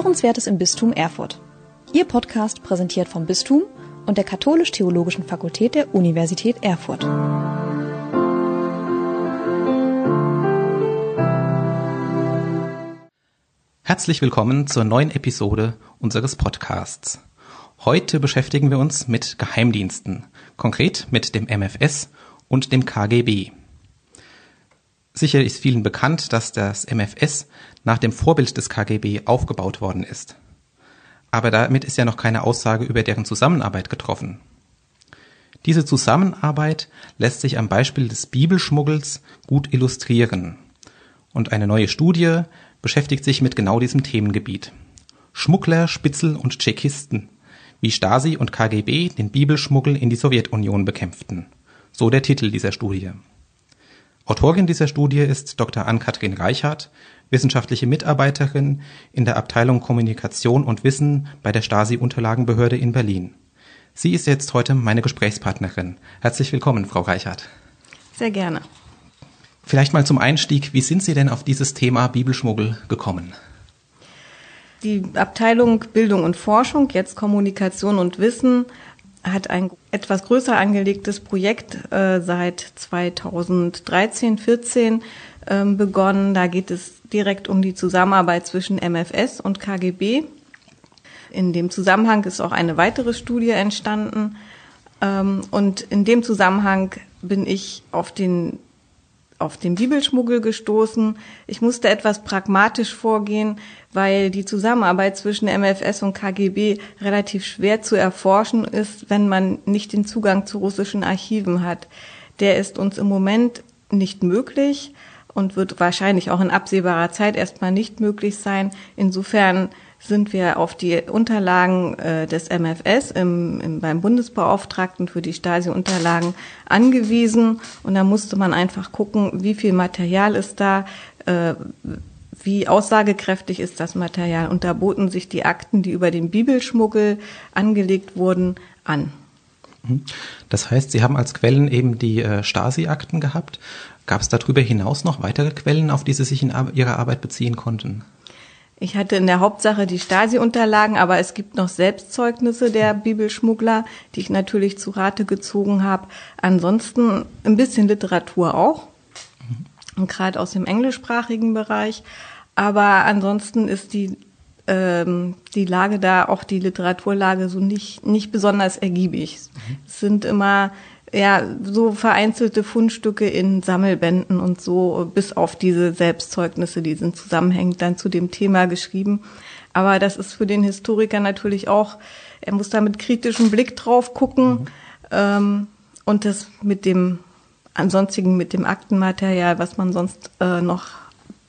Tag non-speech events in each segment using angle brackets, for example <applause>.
Hörenswertes im Bistum Erfurt. Ihr Podcast präsentiert vom Bistum und der Katholisch-Theologischen Fakultät der Universität Erfurt. Herzlich willkommen zur neuen Episode unseres Podcasts. Heute beschäftigen wir uns mit Geheimdiensten, konkret mit dem MFS und dem KGB. Sicher ist vielen bekannt, dass das MFS nach dem Vorbild des KGB aufgebaut worden ist. Aber damit ist ja noch keine Aussage über deren Zusammenarbeit getroffen. Diese Zusammenarbeit lässt sich am Beispiel des Bibelschmuggels gut illustrieren. Und eine neue Studie beschäftigt sich mit genau diesem Themengebiet. Schmuggler, Spitzel und Tschechisten, wie Stasi und KGB den Bibelschmuggel in die Sowjetunion bekämpften. So der Titel dieser Studie. Autorin dieser Studie ist Dr. Ann-Kathrin Reichhardt, wissenschaftliche Mitarbeiterin in der Abteilung Kommunikation und Wissen bei der Stasi-Unterlagenbehörde in Berlin. Sie ist jetzt heute meine Gesprächspartnerin. Herzlich willkommen, Frau Reichhardt. Sehr gerne. Vielleicht mal zum Einstieg, wie sind Sie denn auf dieses Thema Bibelschmuggel gekommen? Die Abteilung Bildung und Forschung, jetzt Kommunikation und Wissen, hat ein etwas größer angelegtes Projekt äh, seit 2013, 14 ähm, begonnen. Da geht es direkt um die Zusammenarbeit zwischen MFS und KGB. In dem Zusammenhang ist auch eine weitere Studie entstanden. Ähm, und in dem Zusammenhang bin ich auf den auf den Bibelschmuggel gestoßen. Ich musste etwas pragmatisch vorgehen, weil die Zusammenarbeit zwischen MFS und KGB relativ schwer zu erforschen ist, wenn man nicht den Zugang zu russischen Archiven hat. Der ist uns im Moment nicht möglich und wird wahrscheinlich auch in absehbarer Zeit erstmal nicht möglich sein. Insofern sind wir auf die Unterlagen äh, des MFS im, im, beim Bundesbeauftragten für die Stasi-Unterlagen angewiesen. Und da musste man einfach gucken, wie viel Material ist da, äh, wie aussagekräftig ist das Material. Und da boten sich die Akten, die über den Bibelschmuggel angelegt wurden, an. Mhm. Das heißt, Sie haben als Quellen eben die äh, Stasi-Akten gehabt. Gab es darüber hinaus noch weitere Quellen, auf die Sie sich in Ihrer Arbeit beziehen konnten? Ich hatte in der Hauptsache die Stasi-Unterlagen, aber es gibt noch Selbstzeugnisse der Bibelschmuggler, die ich natürlich zu Rate gezogen habe. Ansonsten ein bisschen Literatur auch, mhm. Gerade aus dem englischsprachigen Bereich. Aber ansonsten ist die ähm, die Lage da, auch die Literaturlage so nicht nicht besonders ergiebig. Mhm. Es sind immer ja, so vereinzelte Fundstücke in Sammelbänden und so, bis auf diese Selbstzeugnisse, die sind zusammenhängend dann zu dem Thema geschrieben. Aber das ist für den Historiker natürlich auch, er muss da mit kritischem Blick drauf gucken mhm. ähm, und das mit dem ansonstigen, mit dem Aktenmaterial, was man sonst äh, noch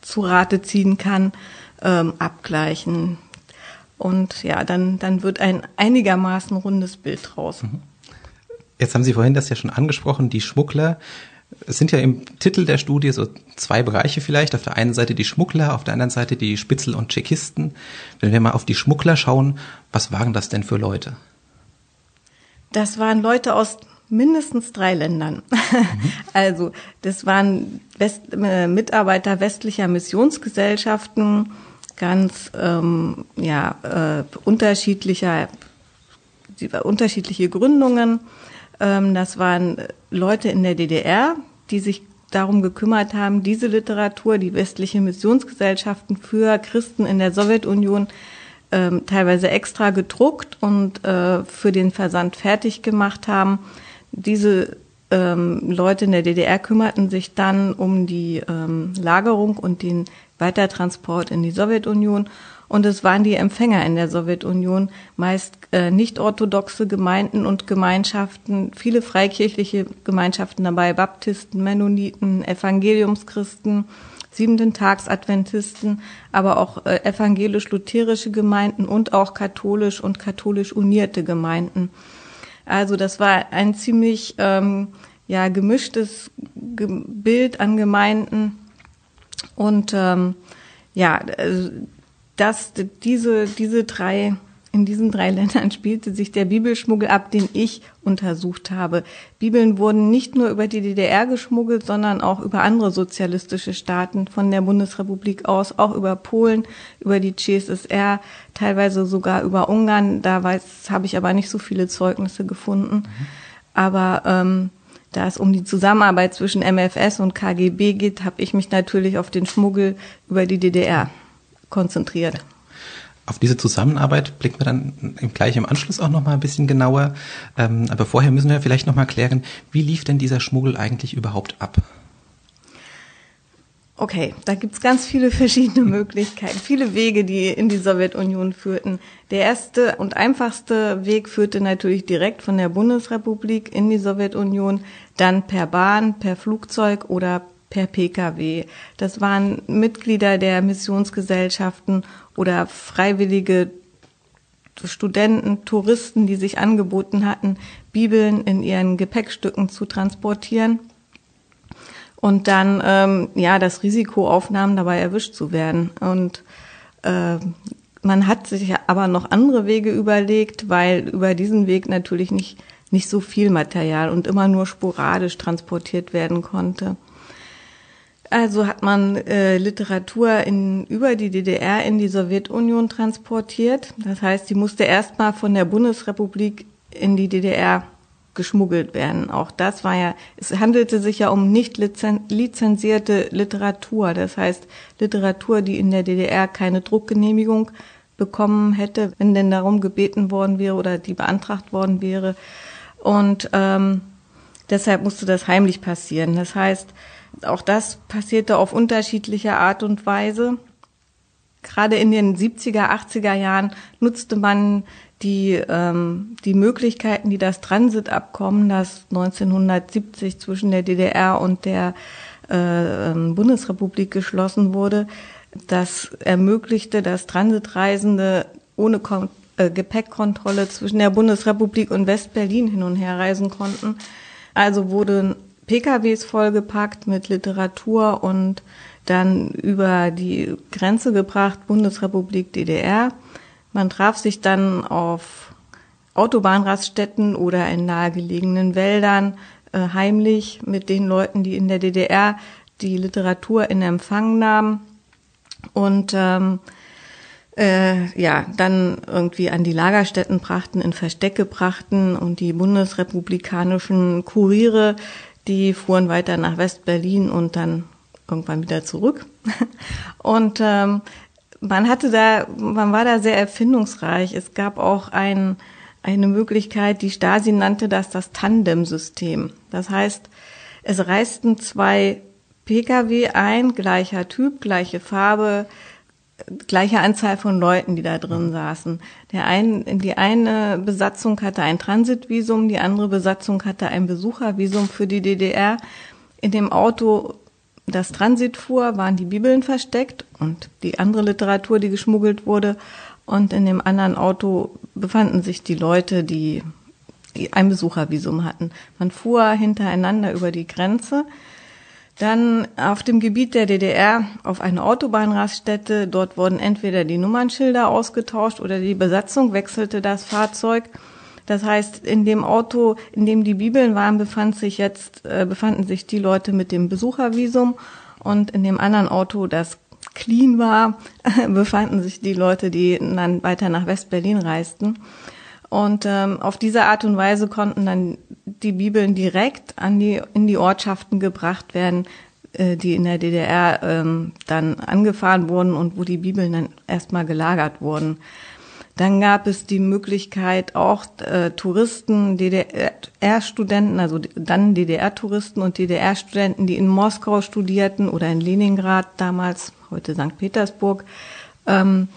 zu Rate ziehen kann, ähm, abgleichen. Und ja, dann, dann wird ein einigermaßen rundes Bild draus. Mhm. Jetzt haben Sie vorhin das ja schon angesprochen, die Schmuggler. Es sind ja im Titel der Studie so zwei Bereiche vielleicht. Auf der einen Seite die Schmuggler, auf der anderen Seite die Spitzel und Tschechisten. Wenn wir mal auf die Schmuggler schauen, was waren das denn für Leute? Das waren Leute aus mindestens drei Ländern. Mhm. <laughs> Also das waren West, äh, Mitarbeiter westlicher Missionsgesellschaften, ganz ähm, ja äh, unterschiedlicher, unterschiedliche Gründungen. Ähm, das waren Leute in der DDR, die sich darum gekümmert haben, diese Literatur, die westliche Missionsgesellschaften für Christen in der Sowjetunion ähm, teilweise extra gedruckt und äh, für den Versand fertig gemacht haben. Diese ähm, Leute in der DDR kümmerten sich dann um die ähm, Lagerung und den Weitertransport in die Sowjetunion und es waren die Empfänger in der Sowjetunion, meist äh, nicht-orthodoxe Gemeinden und Gemeinschaften, viele freikirchliche Gemeinschaften dabei, Baptisten, Mennoniten, Evangeliumschristen, siebenten Tags Adventisten, aber auch äh, evangelisch-lutherische Gemeinden und auch katholisch und katholisch unierte Gemeinden. Also das war ein ziemlich ähm, ja gemischtes Ge Bild an Gemeinden. Und ähm, ja, also dass diese, diese drei in diesen drei Ländern <laughs> spielte sich der Bibelschmuggel ab, den ich untersucht habe. Bibeln wurden nicht nur über die DDR geschmuggelt, sondern auch über andere sozialistische Staaten von der Bundesrepublik aus, auch über Polen, über die CSSR, teilweise sogar über Ungarn. Da weiß, habe ich aber nicht so viele Zeugnisse gefunden. Aber ähm, da es um die Zusammenarbeit zwischen MFS und KGB geht, habe ich mich natürlich auf den Schmuggel über die DDR konzentriert. Auf diese Zusammenarbeit blicken wir dann gleich im Anschluss auch noch mal ein bisschen genauer. Ähm, aber vorher müssen wir vielleicht noch mal klären, wie lief denn dieser Schmuggel eigentlich überhaupt ab? Okay, da gibt's ganz viele verschiedene Möglichkeiten, viele Wege, die in die Sowjetunion führten. Der erste und einfachste Weg führte natürlich direkt von der Bundesrepublik in die Sowjetunion, dann per Bahn, per Flugzeug oder per Pkw. Das waren Mitglieder der Missionsgesellschaften oder freiwillige Studenten, Touristen, die sich angeboten hatten, Bibeln in ihren Gepäckstücken zu transportieren und dann ähm, ja das Risiko aufnahmen, dabei erwischt zu werden. Und äh, man hat sich aber noch andere Wege überlegt, weil über diesen Weg natürlich nicht nicht so viel Material und immer nur sporadisch transportiert werden konnte. Also hat man äh, Literatur in, über die DDR in die Sowjetunion transportiert. Das heißt, die musste erstmal von der Bundesrepublik in die DDR geschmuggelt werden. Auch das war ja, es handelte sich ja um nicht lizenzierte Literatur. Das heißt, Literatur, die in der DDR keine Druckgenehmigung bekommen hätte, wenn denn darum gebeten worden wäre oder die beantragt worden wäre. Und ähm, deshalb musste das heimlich passieren. Das heißt, auch das passierte auf unterschiedliche Art und Weise. Gerade in den 70er, 80er Jahren nutzte man die, ähm, die Möglichkeiten, die das Transitabkommen, das 1970 zwischen der DDR und der äh, ähm, Bundesrepublik geschlossen wurde, das ermöglichte, dass Transitreisende ohne Kon äh, Gepäckkontrolle zwischen der Bundesrepublik und Westberlin hin und her reisen konnten. Also wurde PKWs vollgepackt mit Literatur und dann über die Grenze gebracht, Bundesrepublik DDR. Man traf sich dann auf Autobahnraststätten oder in nahegelegenen Wäldern äh, heimlich mit den Leuten, die in der DDR die Literatur in Empfang nahmen und ähm, äh, ja, dann irgendwie an die Lagerstätten brachten, in Verstecke brachten und die bundesrepublikanischen Kuriere die fuhren weiter nach West-Berlin und dann irgendwann wieder zurück. <laughs> Und ähm, man hatte da, man war da sehr erfindungsreich. Es gab auch ein, eine Möglichkeit, die Stasi nannte das das Tandem-System. Das heißt, es reisten zwei Pkw ein, gleicher Typ, gleiche Farbe, gleiche Anzahl von Leuten, die da drin saßen. Der ein, die eine Besatzung hatte ein Transitvisum, die andere Besatzung hatte ein Besuchervisum für die DDR. In dem Auto, das Transit fuhr, waren die Bibeln versteckt und die andere Literatur, die geschmuggelt wurde. Und in dem anderen Auto befanden sich die Leute, die ein Besuchervisum hatten. Man fuhr hintereinander über die Grenze. Dann auf dem Gebiet der DDR auf eine Autobahnraststätte. Dort wurden entweder die Nummernschilder ausgetauscht oder die Besatzung wechselte das Fahrzeug. Das heißt, in dem Auto, in dem die Bibeln waren, befand sich jetzt, äh, befanden sich die Leute mit dem Besuchervisum und in dem anderen Auto, das clean war, <laughs> befanden sich die Leute, die dann weiter nach West-Berlin reisten. Und ähm, auf diese Art und Weise konnten dann die Bibeln direkt an die, in die Ortschaften gebracht werden, äh, die in der DDR ähm, dann angefahren wurden und wo die Bibeln dann erstmal gelagert wurden. Dann gab es die Möglichkeit, auch äh, Touristen, DDR-Studenten, also dann DDR-Touristen und DDR-Studenten, die in Moskau studierten oder in Leningrad damals, heute St. Petersburg, ähm,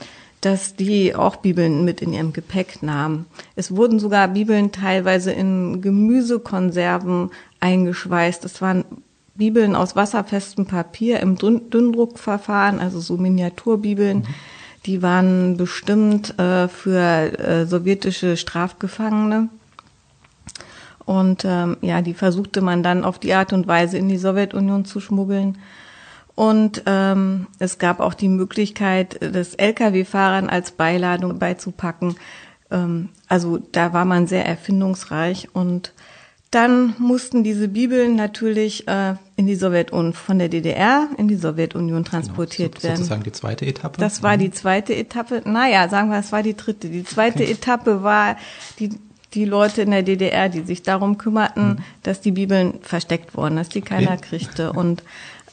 dass die auch Bibeln mit in ihrem Gepäck nahmen. Es wurden sogar Bibeln teilweise in Gemüsekonserven eingeschweißt. Es waren Bibeln aus wasserfestem Papier im Dünndruckverfahren, also so Miniaturbibeln. Mhm. Die waren bestimmt äh, für äh, sowjetische Strafgefangene. Und ähm, ja, die versuchte man dann auf die Art und Weise in die Sowjetunion zu schmuggeln. Und ähm, es gab auch die Möglichkeit, das Lkw-Fahrern als Beiladung beizupacken. Ähm, also da war man sehr erfindungsreich und dann mussten diese Bibeln natürlich äh, in die Sowjetunion, von der DDR in die Sowjetunion transportiert genau, so, werden. Sozusagen die zweite Etappe? Das war die zweite Etappe. Naja, sagen wir, es war die dritte. Die zweite okay. Etappe war die, die Leute in der DDR, die sich darum kümmerten, mhm. dass die Bibeln versteckt wurden, dass die keiner okay. kriegte. Und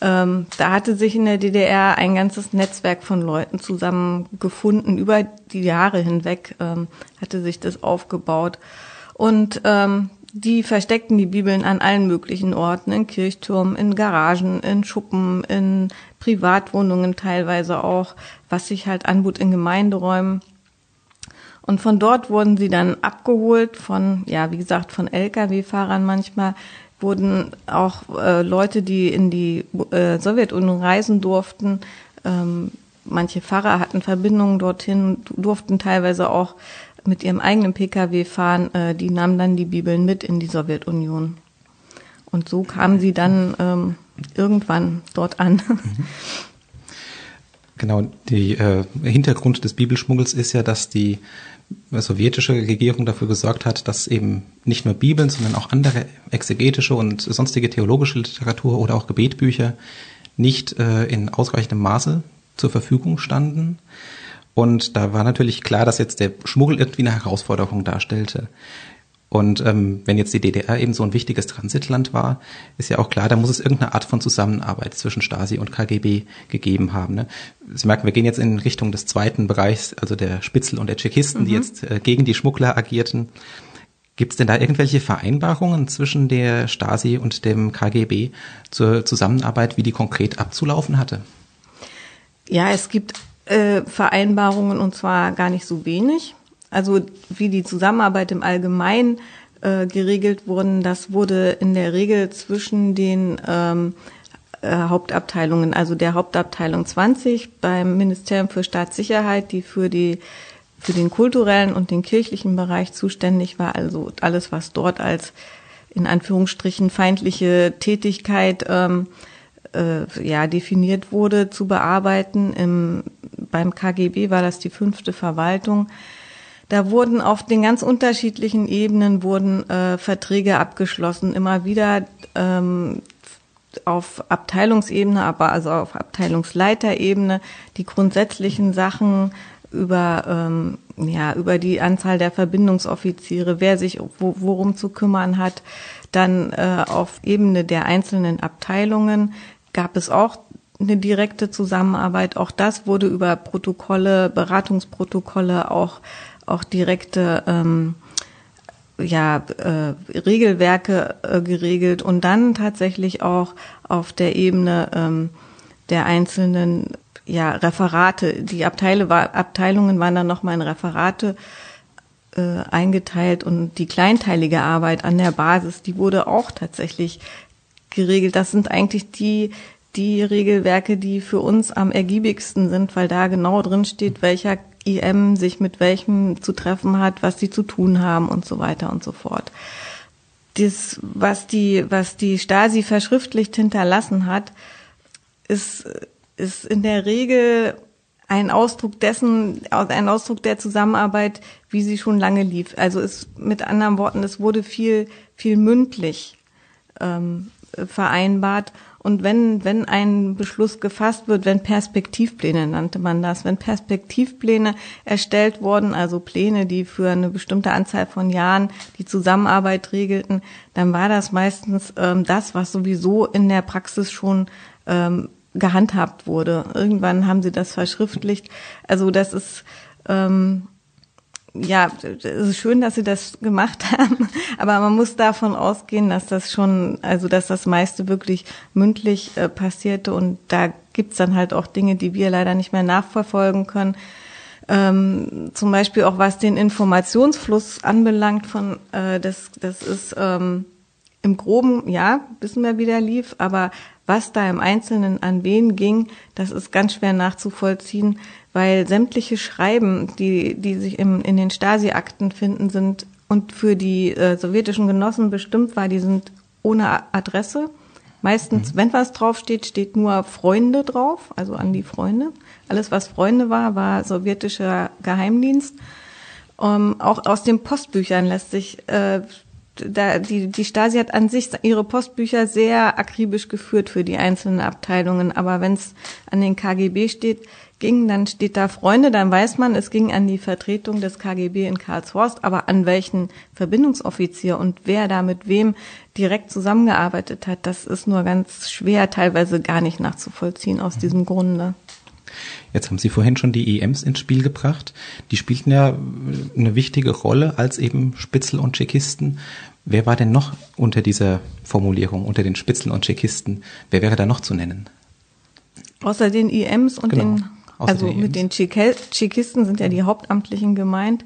ähm, da hatte sich in der DDR ein ganzes Netzwerk von Leuten zusammengefunden. Über die Jahre hinweg ähm, hatte sich das aufgebaut. Und ähm, die versteckten die Bibeln an allen möglichen Orten, in Kirchturmen, in Garagen, in Schuppen, in Privatwohnungen teilweise auch, was sich halt anbot in Gemeinderäumen. Und von dort wurden sie dann abgeholt von, ja, wie gesagt, von Lkw-Fahrern manchmal, wurden auch äh, Leute, die in die äh, Sowjetunion reisen durften, ähm, manche Pfarrer hatten Verbindungen dorthin, durften teilweise auch mit ihrem eigenen Pkw fahren, äh, die nahmen dann die Bibeln mit in die Sowjetunion. Und so kamen sie dann ähm, irgendwann dort an. <laughs> Genau, der äh, Hintergrund des Bibelschmuggels ist ja, dass die sowjetische Regierung dafür gesorgt hat, dass eben nicht nur Bibeln, sondern auch andere exegetische und sonstige theologische Literatur oder auch Gebetbücher nicht äh, in ausreichendem Maße zur Verfügung standen. Und da war natürlich klar, dass jetzt der Schmuggel irgendwie eine Herausforderung darstellte. Und ähm, wenn jetzt die DDR eben so ein wichtiges Transitland war, ist ja auch klar, da muss es irgendeine Art von Zusammenarbeit zwischen Stasi und KGB gegeben haben. Ne? Sie merken, wir gehen jetzt in Richtung des zweiten Bereichs, also der Spitzel und der Tschechisten, mhm. die jetzt äh, gegen die Schmuggler agierten. Gibt es denn da irgendwelche Vereinbarungen zwischen der Stasi und dem KGB zur Zusammenarbeit, wie die konkret abzulaufen hatte? Ja, es gibt äh, Vereinbarungen und zwar gar nicht so wenig. Also wie die Zusammenarbeit im Allgemeinen äh, geregelt wurden, das wurde in der Regel zwischen den ähm, äh, Hauptabteilungen, also der Hauptabteilung 20 beim Ministerium für Staatssicherheit, die für die für den kulturellen und den kirchlichen Bereich zuständig war, also alles, was dort als in Anführungsstrichen feindliche Tätigkeit ähm, äh, ja definiert wurde, zu bearbeiten. Im, beim KGB war das die fünfte Verwaltung. Da wurden auf den ganz unterschiedlichen Ebenen wurden äh, Verträge abgeschlossen, immer wieder ähm, auf Abteilungsebene, aber also auf Abteilungsleiterebene. Die grundsätzlichen Sachen über ähm, ja über die Anzahl der Verbindungsoffiziere, wer sich wo, worum zu kümmern hat, dann äh, auf Ebene der einzelnen Abteilungen gab es auch eine direkte Zusammenarbeit. Auch das wurde über Protokolle, Beratungsprotokolle, auch, auch direkte ähm, ja, äh, Regelwerke äh, geregelt und dann tatsächlich auch auf der Ebene ähm, der einzelnen ja, Referate. Die Abteile war, Abteilungen waren dann nochmal in Referate äh, eingeteilt und die kleinteilige Arbeit an der Basis, die wurde auch tatsächlich geregelt. Das sind eigentlich die, die Regelwerke, die für uns am ergiebigsten sind, weil da genau drin steht, welcher IM sich mit welchem zu treffen hat, was sie zu tun haben und so weiter und so fort. Das, was die, was die Stasi verschriftlicht hinterlassen hat, ist, ist in der Regel ein Ausdruck dessen, ein Ausdruck der Zusammenarbeit, wie sie schon lange lief. Also es, mit anderen Worten, es wurde viel, viel mündlich ähm, vereinbart. Und wenn, wenn ein Beschluss gefasst wird, wenn Perspektivpläne nannte man das, wenn Perspektivpläne erstellt wurden, also Pläne, die für eine bestimmte Anzahl von Jahren die Zusammenarbeit regelten, dann war das meistens ähm, das, was sowieso in der Praxis schon ähm, gehandhabt wurde. Irgendwann haben sie das verschriftlicht. Also das ist ähm, ja, es ist schön, dass sie das gemacht haben, aber man muss davon ausgehen, dass das schon, also dass das meiste wirklich mündlich äh, passierte und da gibt's dann halt auch Dinge, die wir leider nicht mehr nachverfolgen können. Ähm, zum Beispiel auch was den Informationsfluss anbelangt von, äh, das, das ist ähm, im Groben, ja, wissen wir, wie der lief, aber was da im Einzelnen an wen ging, das ist ganz schwer nachzuvollziehen weil sämtliche Schreiben, die, die sich im, in den Stasi-Akten finden, sind und für die äh, sowjetischen Genossen bestimmt war, die sind ohne Adresse. Meistens, mhm. wenn was draufsteht, steht nur Freunde drauf, also an die Freunde. Alles, was Freunde war, war sowjetischer Geheimdienst. Ähm, auch aus den Postbüchern lässt sich äh, da, die, die Stasi hat an sich ihre Postbücher sehr akribisch geführt für die einzelnen Abteilungen. Aber wenn es an den KGB steht, ging, dann steht da Freunde, dann weiß man, es ging an die Vertretung des KGB in Karlshorst, aber an welchen Verbindungsoffizier und wer da mit wem direkt zusammengearbeitet hat, das ist nur ganz schwer, teilweise gar nicht nachzuvollziehen aus mhm. diesem Grunde. Jetzt haben Sie vorhin schon die EMs ins Spiel gebracht. Die spielten ja eine wichtige Rolle als eben Spitzel und Tschechisten. Wer war denn noch unter dieser Formulierung, unter den Spitzeln und Tschechisten? Wer wäre da noch zu nennen? Außer den EMs und genau, den, also mit den Tschechisten sind ja die Hauptamtlichen gemeint.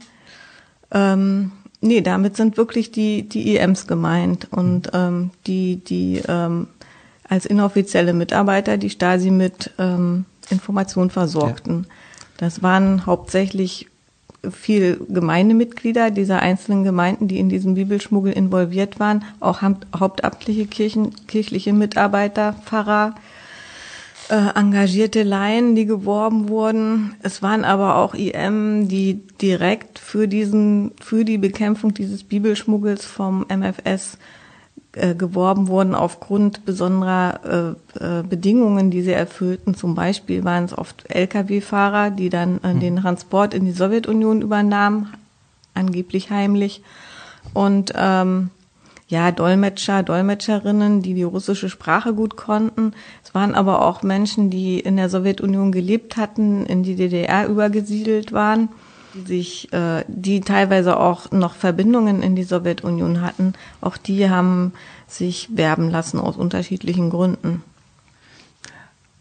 Ähm, nee, damit sind wirklich die, die EMs gemeint und ähm, die, die ähm, als inoffizielle Mitarbeiter die Stasi mit ähm, Informationen versorgten. Ja. Das waren hauptsächlich viel Gemeindemitglieder dieser einzelnen Gemeinden, die in diesem Bibelschmuggel involviert waren, auch hauptamtliche Kirchen, kirchliche Mitarbeiter, Pfarrer, äh, engagierte Laien, die geworben wurden. Es waren aber auch IM, die direkt für diesen, für die Bekämpfung dieses Bibelschmuggels vom MFS äh, geworben wurden aufgrund besonderer äh, äh, Bedingungen, die sie erfüllten. Zum Beispiel waren es oft Lkw-Fahrer, die dann äh, den Transport in die Sowjetunion übernahmen, angeblich heimlich. Und ähm, ja, Dolmetscher, Dolmetscherinnen, die die russische Sprache gut konnten. Es waren aber auch Menschen, die in der Sowjetunion gelebt hatten, in die DDR übergesiedelt waren sich, äh, die teilweise auch noch Verbindungen in die Sowjetunion hatten, auch die haben sich werben lassen aus unterschiedlichen Gründen.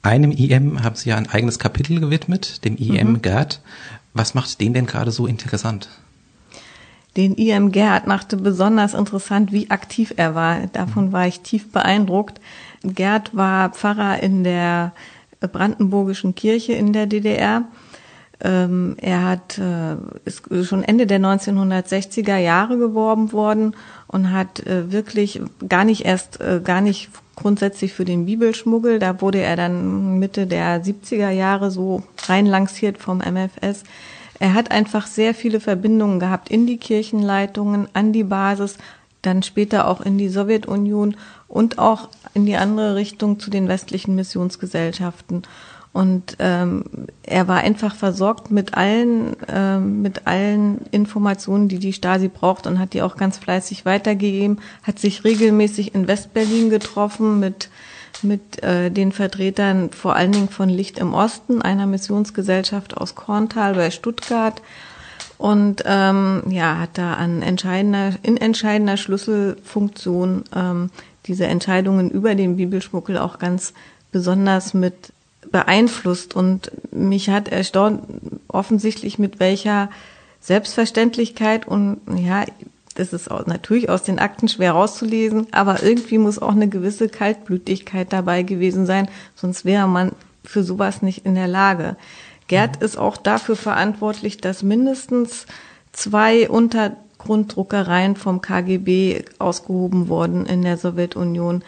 Einem IM haben Sie ja ein eigenes Kapitel gewidmet, dem IM mhm. Gerd. Was macht den denn gerade so interessant? Den IM Gerd machte besonders interessant, wie aktiv er war. Davon war ich tief beeindruckt. Gerd war Pfarrer in der Brandenburgischen Kirche in der DDR ähm, er hat äh, ist schon Ende der 1960er Jahre geworben worden und hat äh, wirklich gar nicht erst äh, gar nicht grundsätzlich für den Bibelschmuggel. Da wurde er dann Mitte der 70er Jahre so reinlanciert vom MFS. Er hat einfach sehr viele Verbindungen gehabt in die Kirchenleitungen, an die Basis, dann später auch in die Sowjetunion und auch in die andere Richtung zu den westlichen Missionsgesellschaften. Und ähm, er war einfach versorgt mit allen, ähm, mit allen Informationen, die die Stasi braucht und hat die auch ganz fleißig weitergegeben, hat sich regelmäßig in Westberlin getroffen mit, mit äh, den Vertretern vor allen Dingen von Licht im Osten, einer Missionsgesellschaft aus Korntal bei Stuttgart. Und ähm, ja, hat da an entscheidender, in entscheidender Schlüsselfunktion ähm, diese Entscheidungen über den Bibelschmuggel auch ganz besonders mit beeinflusst und mich hat erstaunt offensichtlich mit welcher Selbstverständlichkeit und ja, das ist auch natürlich aus den Akten schwer rauszulesen, aber irgendwie muss auch eine gewisse Kaltblütigkeit dabei gewesen sein, sonst wäre man für sowas nicht in der Lage. Gerd ist auch dafür verantwortlich, dass mindestens zwei Untergrunddruckereien vom KGB ausgehoben wurden in der Sowjetunion.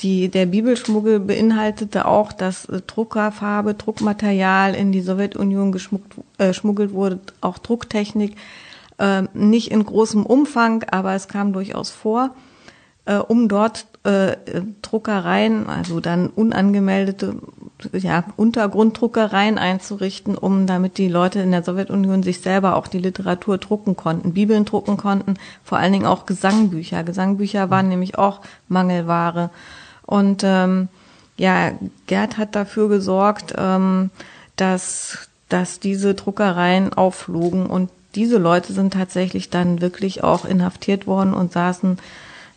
Die, der Bibelschmuggel beinhaltete auch, dass äh, Druckerfarbe, Druckmaterial in die Sowjetunion geschmuggelt äh, wurde, auch Drucktechnik, äh, nicht in großem Umfang, aber es kam durchaus vor, äh, um dort äh, Druckereien, also dann unangemeldete ja, Untergrunddruckereien einzurichten, um damit die Leute in der Sowjetunion sich selber auch die Literatur drucken konnten, Bibeln drucken konnten, vor allen Dingen auch Gesangbücher. Gesangbücher waren nämlich auch Mangelware. Und ähm, ja, Gerd hat dafür gesorgt, ähm, dass, dass diese Druckereien aufflogen und diese Leute sind tatsächlich dann wirklich auch inhaftiert worden und saßen,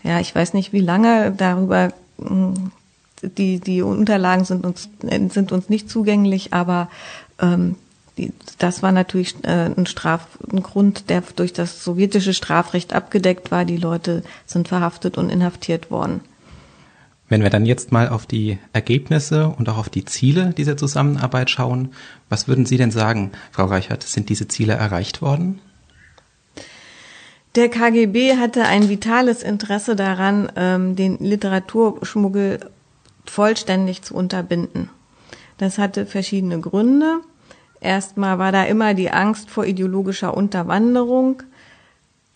ja, ich weiß nicht wie lange darüber, hm, die, die Unterlagen sind uns, sind uns nicht zugänglich, aber ähm, die, das war natürlich äh, ein, Straf, ein Grund, der durch das sowjetische Strafrecht abgedeckt war. Die Leute sind verhaftet und inhaftiert worden. Wenn wir dann jetzt mal auf die Ergebnisse und auch auf die Ziele dieser Zusammenarbeit schauen, was würden Sie denn sagen, Frau Reichert, sind diese Ziele erreicht worden? Der KGB hatte ein vitales Interesse daran, ähm, den Literaturschmuggel vollständig zu unterbinden. Das hatte verschiedene Gründe. Erstmal war da immer die Angst vor ideologischer Unterwanderung.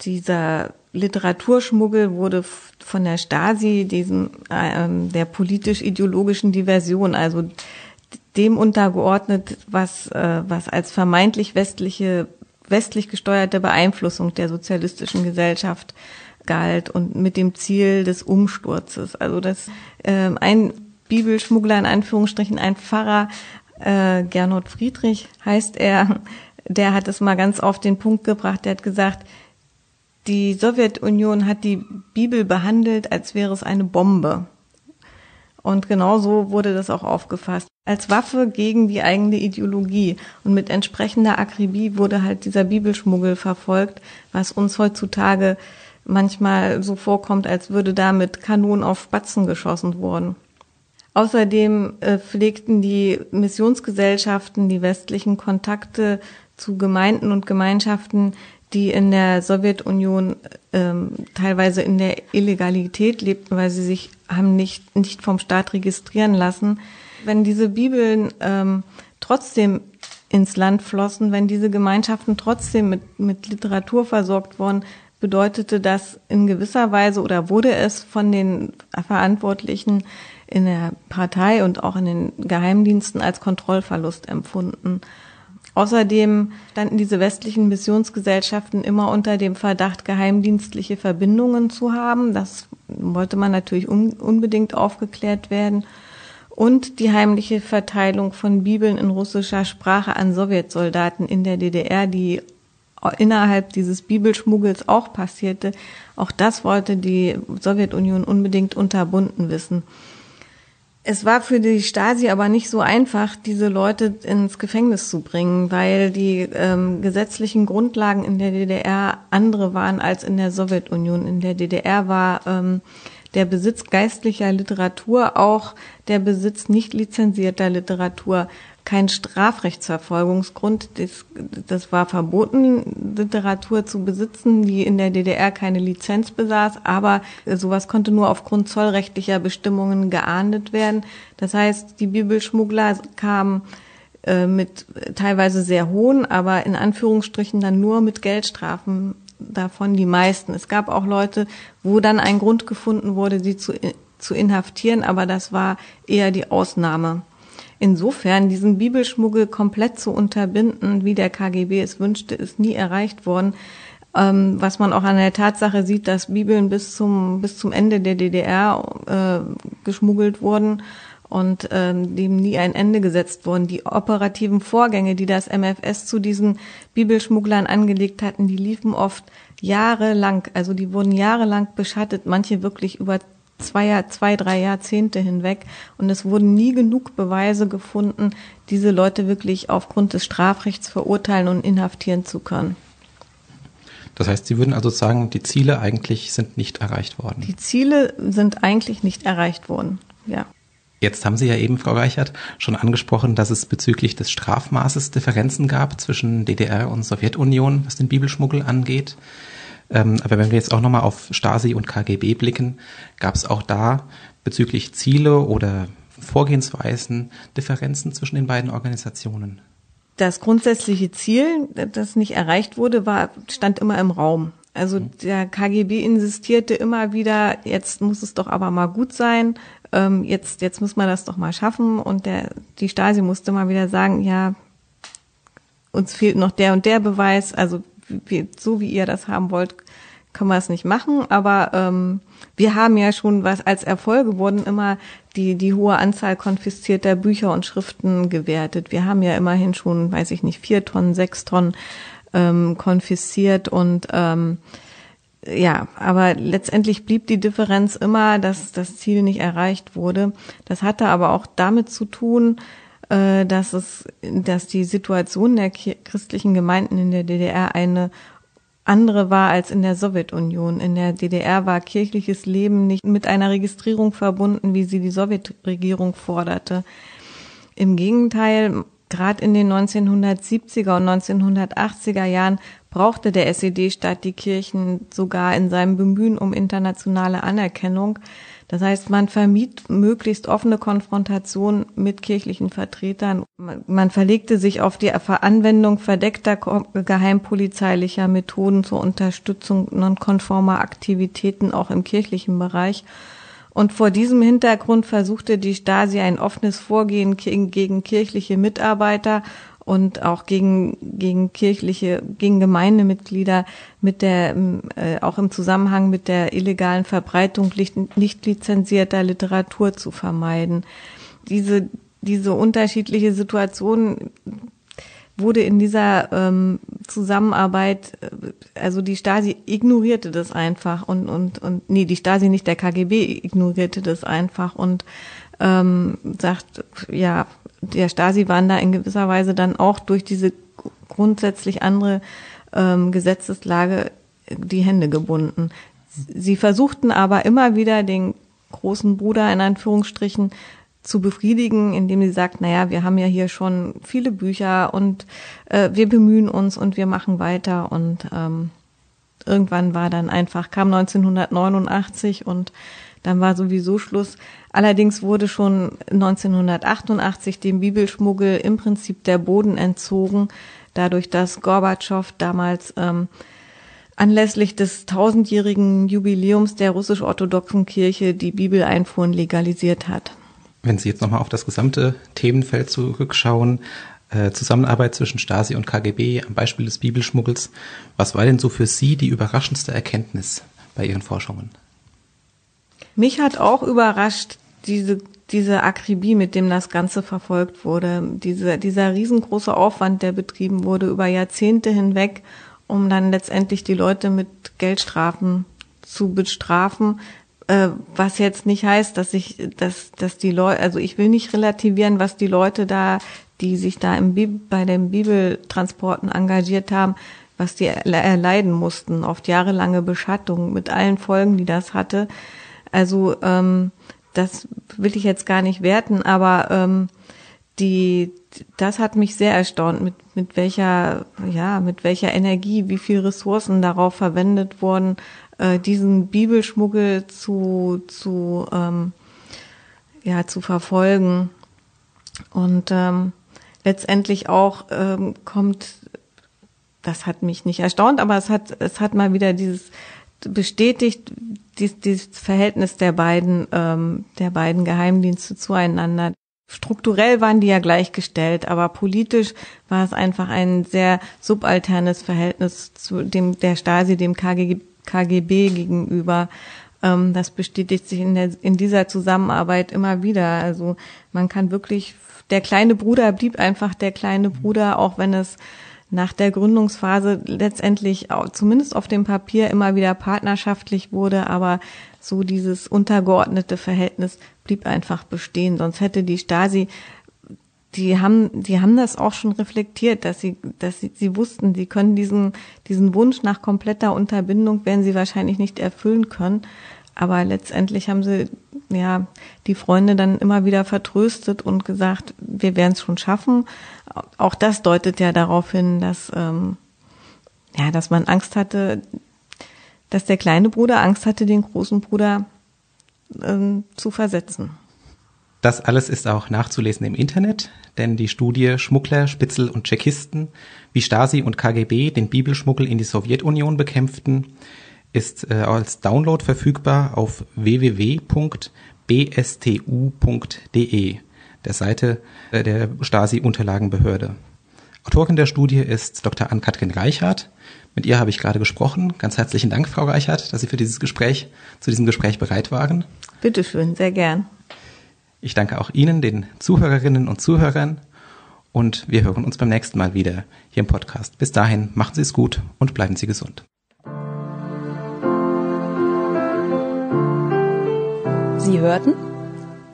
Dieser Literaturschmuggel wurde von der Stasi, diesem äh, der politisch-ideologischen Diversion, also dem untergeordnet, was äh, was als vermeintlich westliche westlich gesteuerte Beeinflussung der sozialistischen Gesellschaft galt und mit dem Ziel des Umsturzes. Also dass äh, ein Bibelschmuggler in Anführungsstrichen, ein Pfarrer, äh, Gernot Friedrich heißt er, der hat es mal ganz auf den Punkt gebracht, der hat gesagt, die Sowjetunion hat die Bibel behandelt, als wäre es eine Bombe. Und genau so wurde das auch aufgefasst. Als Waffe gegen die eigene Ideologie. Und mit entsprechender Akribie wurde halt dieser Bibelschmuggel verfolgt, was uns heutzutage manchmal so vorkommt, als würde da mit Kanonen auf Spatzen geschossen worden. Außerdem äh, pflegten die Missionsgesellschaften die westlichen Kontakte zu Gemeinden und Gemeinschaften, die in der Sowjetunion ähm, teilweise in der Illegalität lebten, weil sie sich haben nicht, nicht vom Staat registrieren lassen. Wenn diese Bibeln ähm, trotzdem ins Land flossen, wenn diese Gemeinschaften trotzdem mit, mit Literatur versorgt wurden, bedeutete das in gewisser Weise oder wurde es von den Verantwortlichen in der Partei und auch in den Geheimdiensten als Kontrollverlust empfunden. Außerdem standen diese westlichen Missionsgesellschaften immer unter dem Verdacht, geheimdienstliche Verbindungen zu haben. Das wollte man natürlich un unbedingt aufgeklärt werden. Und die heimliche Verteilung von Bibeln in russischer Sprache an Sowjetsoldaten in der DDR, die innerhalb dieses Bibelschmuggels auch passierte. Auch das wollte die Sowjetunion unbedingt unterbunden wissen. Es war für die Stasi aber nicht so einfach, diese Leute ins Gefängnis zu bringen, weil die ähm, gesetzlichen Grundlagen in der DDR andere waren als in der Sowjetunion. In der DDR war ähm, der Besitz geistlicher Literatur auch der Besitz nicht lizenzierter Literatur kein Strafrechtsverfolgungsgrund. Das, das war verboten, Literatur zu besitzen, die in der DDR keine Lizenz besaß, aber sowas konnte nur aufgrund zollrechtlicher Bestimmungen geahndet werden. Das heißt, die Bibelschmuggler kamen äh, mit teilweise sehr hohen, aber in Anführungsstrichen dann nur mit Geldstrafen davon die meisten. Es gab auch Leute, wo dann ein Grund gefunden wurde, sie zu, zu inhaftieren, aber das war eher die Ausnahme. Insofern diesen Bibelschmuggel komplett zu unterbinden, wie der KGB es wünschte, ist nie erreicht worden. Ähm, was man auch an der Tatsache sieht, dass Bibeln bis zum bis zum Ende der DDR äh, geschmuggelt wurden und ähm, dem nie ein Ende gesetzt wurden. Die operativen Vorgänge, die das MFS zu diesen Bibelschmugglern angelegt hatten, die liefen oft jahrelang, also die wurden jahrelang beschattet, manche wirklich über zwei, zwei, drei Jahrzehnte hinweg. Und es wurden nie genug Beweise gefunden, diese Leute wirklich aufgrund des Strafrechts verurteilen und inhaftieren zu können. Das heißt, Sie würden also sagen, die Ziele eigentlich sind nicht erreicht worden. Die Ziele sind eigentlich nicht erreicht worden, ja. Jetzt haben Sie ja eben, Frau Reichert, schon angesprochen, dass es bezüglich des Strafmaßes Differenzen gab zwischen DDR und Sowjetunion, was den Bibelschmuggel angeht. Ähm, aber wenn wir jetzt auch nochmal auf Stasi und KGB blicken, gab es auch da bezüglich Ziele oder Vorgehensweisen Differenzen zwischen den beiden Organisationen? Das grundsätzliche Ziel, das nicht erreicht wurde, war, stand immer im Raum. Also mhm. der KGB insistierte immer wieder, jetzt muss es doch aber mal gut sein, ähm, jetzt, jetzt muss man das doch mal schaffen. Und der, die Stasi musste mal wieder sagen, ja, uns fehlt noch der und der Beweis, also wie, so wie ihr das haben wollt, können wir es nicht machen. Aber ähm, wir haben ja schon was als Erfolge wurden immer die, die hohe Anzahl konfiszierter Bücher und Schriften gewertet. Wir haben ja immerhin schon, weiß ich nicht, vier Tonnen, sechs Tonnen ähm, konfisziert und ähm, ja, aber letztendlich blieb die Differenz immer, dass das Ziel nicht erreicht wurde. Das hatte aber auch damit zu tun, äh, dass es, dass die Situation der christlichen Gemeinden in der DDR eine andere war als in der Sowjetunion. In der DDR war kirchliches Leben nicht mit einer Registrierung verbunden, wie sie die Sowjetregierung forderte. Im Gegenteil, gerade in den 1970er und 1980er Jahren brauchte der SED-Staat die Kirchen sogar in seinem Bemühen um internationale Anerkennung. Das heißt, man vermied möglichst offene Konfrontation mit kirchlichen Vertretern. Man verlegte sich auf die Anwendung verdeckter geheimpolizeilicher Methoden zur Unterstützung nonkonformer Aktivitäten auch im kirchlichen Bereich. Und vor diesem Hintergrund versuchte die Stasi ein offenes Vorgehen gegen kirchliche Mitarbeiter und auch gegen, gegen kirchliche, gegen Gemeindemitglieder mit der, äh, auch im Zusammenhang mit der illegalen Verbreitung nicht, nicht lizenzierter Literatur zu vermeiden. Diese, diese unterschiedliche Situation wurde in dieser ähm, Zusammenarbeit, äh, also die Stasi ignorierte das einfach und und und nee, die Stasi nicht der KGB ignorierte das einfach und ähm, sagt ja, der Stasi waren da in gewisser Weise dann auch durch diese grundsätzlich andere ähm, Gesetzeslage die Hände gebunden. Sie versuchten aber immer wieder den großen Bruder in Anführungsstrichen zu befriedigen, indem sie sagt, naja, wir haben ja hier schon viele Bücher und äh, wir bemühen uns und wir machen weiter und ähm, irgendwann war dann einfach, kam 1989 und dann war sowieso Schluss. Allerdings wurde schon 1988 dem Bibelschmuggel im Prinzip der Boden entzogen, dadurch, dass Gorbatschow damals ähm, anlässlich des tausendjährigen Jubiläums der russisch-orthodoxen Kirche die Bibeleinfuhren legalisiert hat. Wenn Sie jetzt nochmal auf das gesamte Themenfeld zurückschauen, äh, Zusammenarbeit zwischen Stasi und KGB am Beispiel des Bibelschmuggels, was war denn so für Sie die überraschendste Erkenntnis bei Ihren Forschungen? Mich hat auch überrascht diese diese Akribie, mit dem das Ganze verfolgt wurde, diese, dieser riesengroße Aufwand, der betrieben wurde über Jahrzehnte hinweg, um dann letztendlich die Leute mit Geldstrafen zu bestrafen, äh, was jetzt nicht heißt, dass ich, dass, dass die Leute, also ich will nicht relativieren, was die Leute da, die sich da im Bib bei den Bibeltransporten engagiert haben, was die erleiden mussten, oft jahrelange Beschattung mit allen Folgen, die das hatte. Also ähm, das will ich jetzt gar nicht werten, aber ähm, die, das hat mich sehr erstaunt, mit, mit welcher, ja, mit welcher Energie, wie viel Ressourcen darauf verwendet wurden, äh, diesen Bibelschmuggel zu, zu, ähm, ja, zu verfolgen. Und ähm, letztendlich auch ähm, kommt, das hat mich nicht erstaunt, aber es hat, es hat mal wieder dieses bestätigt, dies, dieses Verhältnis der beiden, ähm, der beiden Geheimdienste zueinander. Strukturell waren die ja gleichgestellt, aber politisch war es einfach ein sehr subalternes Verhältnis zu dem der Stasi, dem KGB, KGB gegenüber. Ähm, das bestätigt sich in, der, in dieser Zusammenarbeit immer wieder. Also man kann wirklich, der kleine Bruder blieb einfach der kleine Bruder, auch wenn es nach der Gründungsphase letztendlich auch, zumindest auf dem Papier immer wieder partnerschaftlich wurde, aber so dieses untergeordnete Verhältnis blieb einfach bestehen. Sonst hätte die Stasi, die haben, die haben das auch schon reflektiert, dass sie, dass sie, sie wussten, sie können diesen, diesen Wunsch nach kompletter Unterbindung werden sie wahrscheinlich nicht erfüllen können. Aber letztendlich haben sie ja die Freunde dann immer wieder vertröstet und gesagt, wir werden es schon schaffen. Auch das deutet ja darauf hin, dass ähm, ja, dass man Angst hatte, dass der kleine Bruder Angst hatte, den großen Bruder ähm, zu versetzen. Das alles ist auch nachzulesen im Internet, denn die Studie Schmuggler, Spitzel und Tschechisten, wie Stasi und KGB den Bibelschmuggel in die Sowjetunion bekämpften, ist äh, als Download verfügbar auf www.bstu.de, der Seite äh, der Stasi-Unterlagenbehörde. Autorin der Studie ist Dr. Ann-Kathrin Reichert. Mit ihr habe ich gerade gesprochen. Ganz herzlichen Dank, Frau Reichert, dass Sie für dieses Gespräch, zu diesem Gespräch bereit waren. Bitteschön, sehr gern. Ich danke auch Ihnen, den Zuhörerinnen und Zuhörern. Und wir hören uns beim nächsten Mal wieder hier im Podcast. Bis dahin, machen Sie es gut und bleiben Sie gesund. Sie hörten